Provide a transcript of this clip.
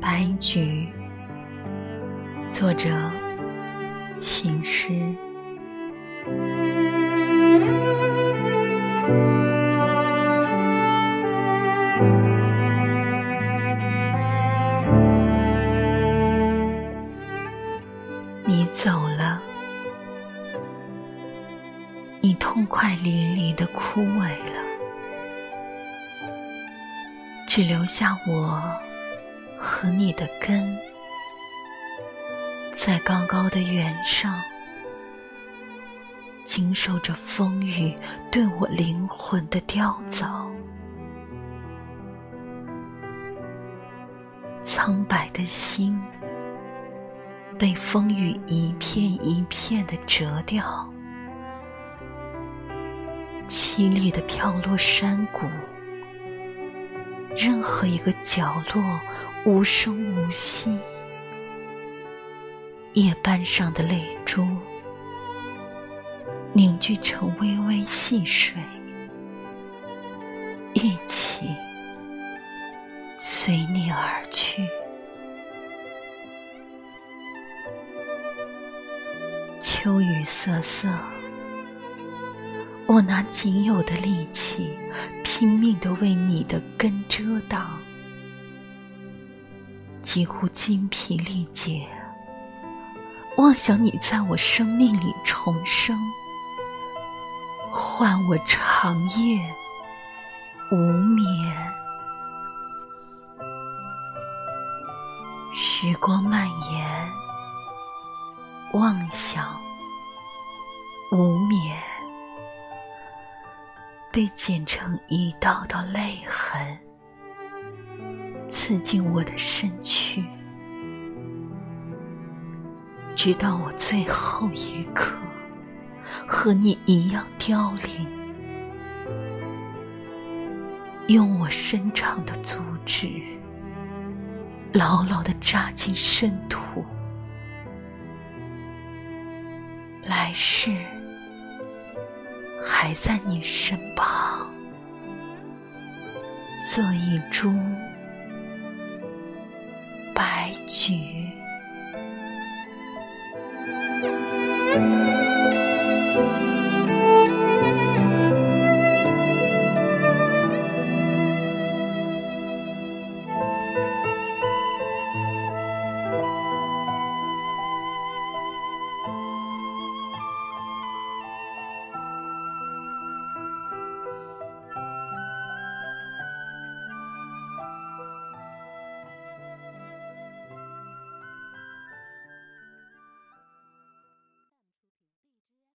白菊，作者：秦诗。你走了，你痛快淋漓的枯萎了，只留下我和你的根，在高高的原上，经受着风雨对我灵魂的雕凿。苍白的心被风雨一片一片的折掉，凄厉的飘落山谷，任何一个角落无声无息，夜半上的泪珠凝聚成微微细水，一起。随你而去，秋雨瑟瑟，我拿仅有的力气，拼命的为你的根遮挡，几乎精疲力竭，妄想你在我生命里重生，换我长夜无眠。时光蔓延，妄想无眠，被剪成一道道泪痕，刺进我的身躯，直到我最后一刻和你一样凋零，用我伸长的足趾。牢牢的扎进深土，来世还在你身旁，做一株白菊。